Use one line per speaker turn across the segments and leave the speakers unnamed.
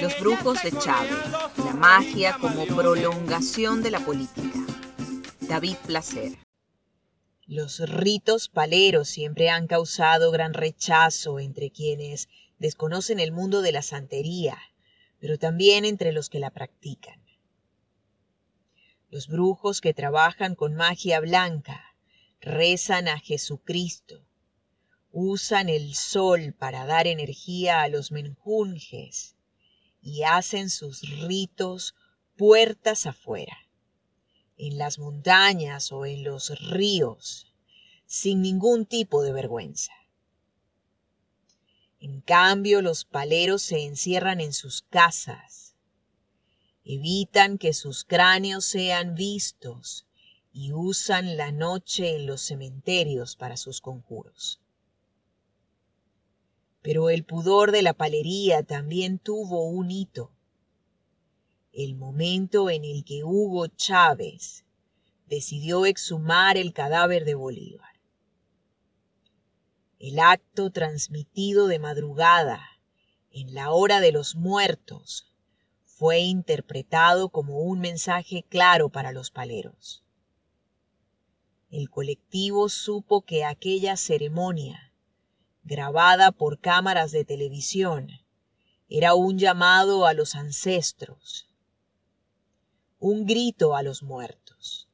Los brujos de Chávez, la magia como prolongación de la política. David Placer.
Los ritos paleros siempre han causado gran rechazo entre quienes desconocen el mundo de la santería, pero también entre los que la practican. Los brujos que trabajan con magia blanca rezan a Jesucristo, usan el sol para dar energía a los menjunjes y hacen sus ritos puertas afuera, en las montañas o en los ríos, sin ningún tipo de vergüenza. En cambio, los paleros se encierran en sus casas, evitan que sus cráneos sean vistos y usan la noche en los cementerios para sus conjuros. Pero el pudor de la palería también tuvo un hito. El momento en el que Hugo Chávez decidió exhumar el cadáver de Bolívar. El acto transmitido de madrugada, en la hora de los muertos, fue interpretado como un mensaje claro para los paleros. El colectivo supo que aquella ceremonia grabada por cámaras de televisión, era un llamado a los ancestros, un grito a los muertos.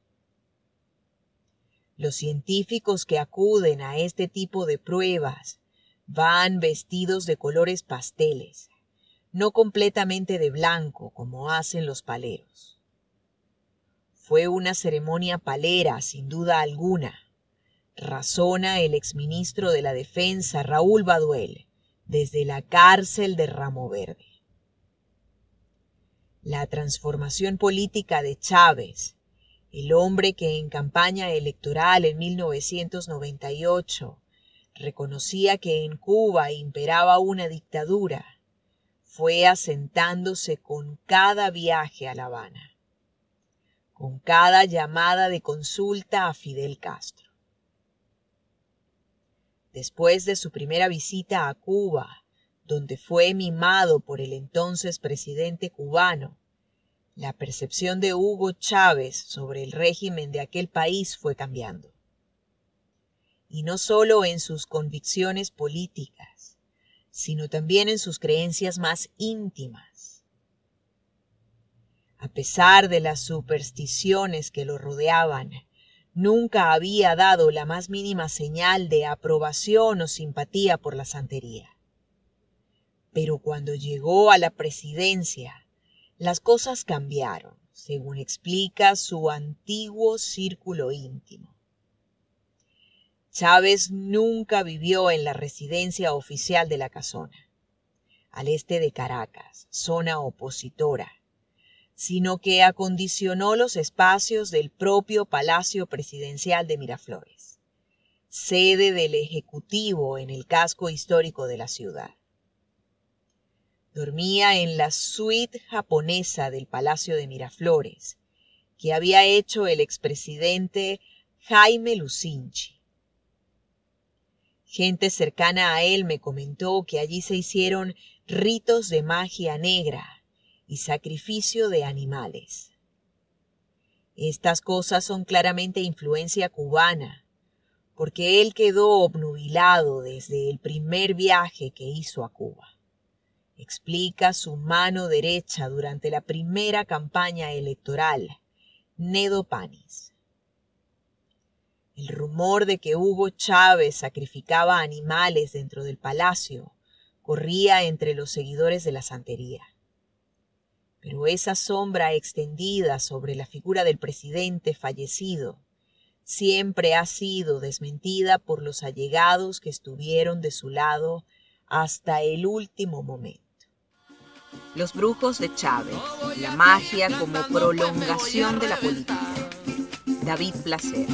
Los científicos que acuden a este tipo de pruebas van vestidos de colores pasteles, no completamente de blanco como hacen los paleros. Fue una ceremonia palera, sin duda alguna, razona el exministro de la Defensa Raúl Baduel desde la cárcel de Ramo Verde. La transformación política de Chávez, el hombre que en campaña electoral en 1998 reconocía que en Cuba imperaba una dictadura, fue asentándose con cada viaje a La Habana, con cada llamada de consulta a Fidel Castro después de su primera visita a Cuba, donde fue mimado por el entonces presidente cubano, la percepción de Hugo Chávez sobre el régimen de aquel país fue cambiando. Y no solo en sus convicciones políticas, sino también en sus creencias más íntimas. A pesar de las supersticiones que lo rodeaban, nunca había dado la más mínima señal de aprobación o simpatía por la santería. Pero cuando llegó a la presidencia, las cosas cambiaron, según explica su antiguo círculo íntimo. Chávez nunca vivió en la residencia oficial de la Casona, al este de Caracas, zona opositora, sino que acondicionó los espacios del propio Palacio Presidencial de Miraflores, sede del Ejecutivo en el casco histórico de la ciudad. Dormía en la suite japonesa del Palacio de Miraflores, que había hecho el expresidente Jaime Lucinchi. Gente cercana a él me comentó que allí se hicieron ritos de magia negra y sacrificio de animales. Estas cosas son claramente influencia cubana, porque él quedó obnubilado desde el primer viaje que hizo a Cuba. Explica su mano derecha durante la primera campaña electoral, Nedo Panis. El rumor de que Hugo Chávez sacrificaba animales dentro del palacio corría entre los seguidores de la santería. Pero esa sombra extendida sobre la figura del presidente fallecido siempre ha sido desmentida por los allegados que estuvieron de su lado hasta el último momento.
Los brujos de Chávez, la magia como prolongación de la política. David Placer.